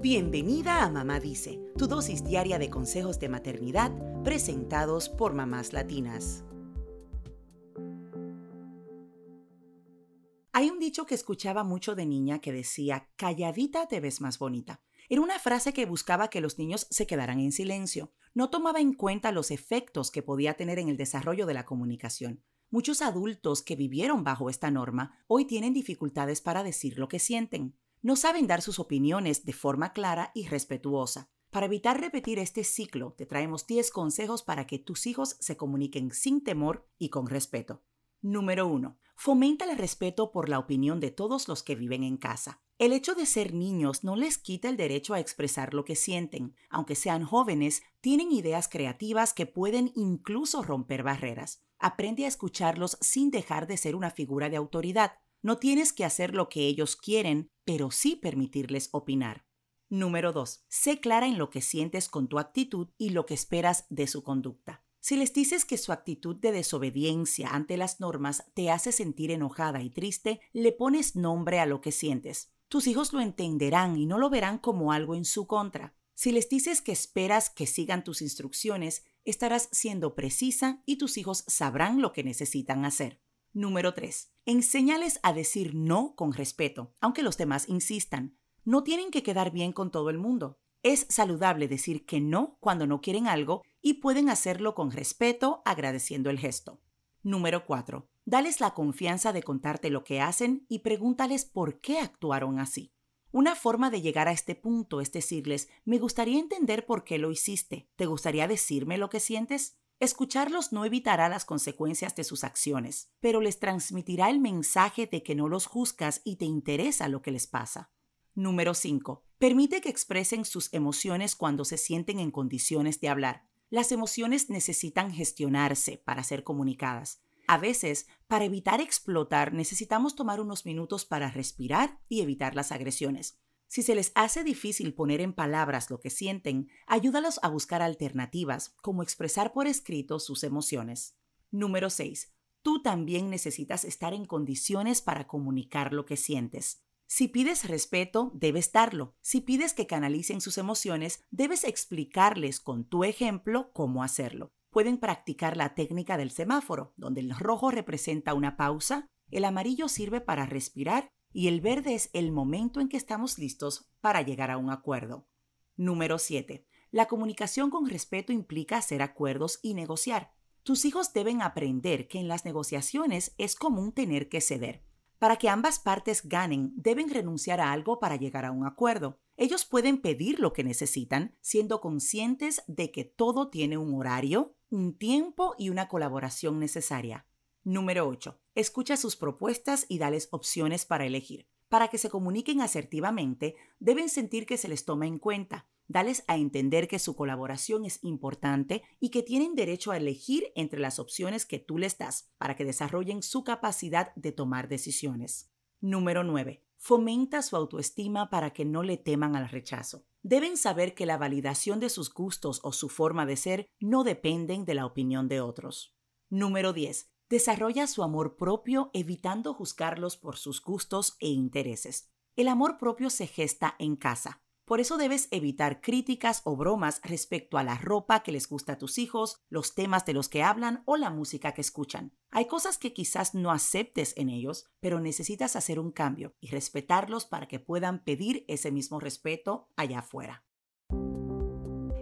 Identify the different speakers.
Speaker 1: Bienvenida a Mamá Dice, tu dosis diaria de consejos de maternidad presentados por mamás latinas. Hay un dicho que escuchaba mucho de niña que decía, calladita te ves más bonita. Era una frase que buscaba que los niños se quedaran en silencio. No tomaba en cuenta los efectos que podía tener en el desarrollo de la comunicación. Muchos adultos que vivieron bajo esta norma hoy tienen dificultades para decir lo que sienten. No saben dar sus opiniones de forma clara y respetuosa. Para evitar repetir este ciclo, te traemos 10 consejos para que tus hijos se comuniquen sin temor y con respeto. Número 1. Fomenta el respeto por la opinión de todos los que viven en casa. El hecho de ser niños no les quita el derecho a expresar lo que sienten. Aunque sean jóvenes, tienen ideas creativas que pueden incluso romper barreras. Aprende a escucharlos sin dejar de ser una figura de autoridad. No tienes que hacer lo que ellos quieren, pero sí permitirles opinar. Número 2. Sé clara en lo que sientes con tu actitud y lo que esperas de su conducta. Si les dices que su actitud de desobediencia ante las normas te hace sentir enojada y triste, le pones nombre a lo que sientes. Tus hijos lo entenderán y no lo verán como algo en su contra. Si les dices que esperas que sigan tus instrucciones, estarás siendo precisa y tus hijos sabrán lo que necesitan hacer. Número 3. Enséñales a decir no con respeto, aunque los demás insistan. No tienen que quedar bien con todo el mundo. Es saludable decir que no cuando no quieren algo y pueden hacerlo con respeto agradeciendo el gesto. Número 4. Dales la confianza de contarte lo que hacen y pregúntales por qué actuaron así. Una forma de llegar a este punto es decirles, me gustaría entender por qué lo hiciste. ¿Te gustaría decirme lo que sientes? Escucharlos no evitará las consecuencias de sus acciones, pero les transmitirá el mensaje de que no los juzgas y te interesa lo que les pasa. Número 5. Permite que expresen sus emociones cuando se sienten en condiciones de hablar. Las emociones necesitan gestionarse para ser comunicadas. A veces, para evitar explotar, necesitamos tomar unos minutos para respirar y evitar las agresiones. Si se les hace difícil poner en palabras lo que sienten, ayúdalos a buscar alternativas, como expresar por escrito sus emociones. Número 6. Tú también necesitas estar en condiciones para comunicar lo que sientes. Si pides respeto, debes darlo. Si pides que canalicen sus emociones, debes explicarles con tu ejemplo cómo hacerlo. Pueden practicar la técnica del semáforo, donde el rojo representa una pausa, el amarillo sirve para respirar y el verde es el momento en que estamos listos para llegar a un acuerdo. Número 7. La comunicación con respeto implica hacer acuerdos y negociar. Tus hijos deben aprender que en las negociaciones es común tener que ceder. Para que ambas partes ganen, deben renunciar a algo para llegar a un acuerdo. Ellos pueden pedir lo que necesitan, siendo conscientes de que todo tiene un horario, un tiempo y una colaboración necesaria. Número 8. Escucha sus propuestas y dales opciones para elegir. Para que se comuniquen asertivamente, deben sentir que se les toma en cuenta. Dales a entender que su colaboración es importante y que tienen derecho a elegir entre las opciones que tú les das para que desarrollen su capacidad de tomar decisiones. Número 9. Fomenta su autoestima para que no le teman al rechazo. Deben saber que la validación de sus gustos o su forma de ser no dependen de la opinión de otros. Número 10. Desarrolla su amor propio evitando juzgarlos por sus gustos e intereses. El amor propio se gesta en casa. Por eso debes evitar críticas o bromas respecto a la ropa que les gusta a tus hijos, los temas de los que hablan o la música que escuchan. Hay cosas que quizás no aceptes en ellos, pero necesitas hacer un cambio y respetarlos para que puedan pedir ese mismo respeto allá afuera.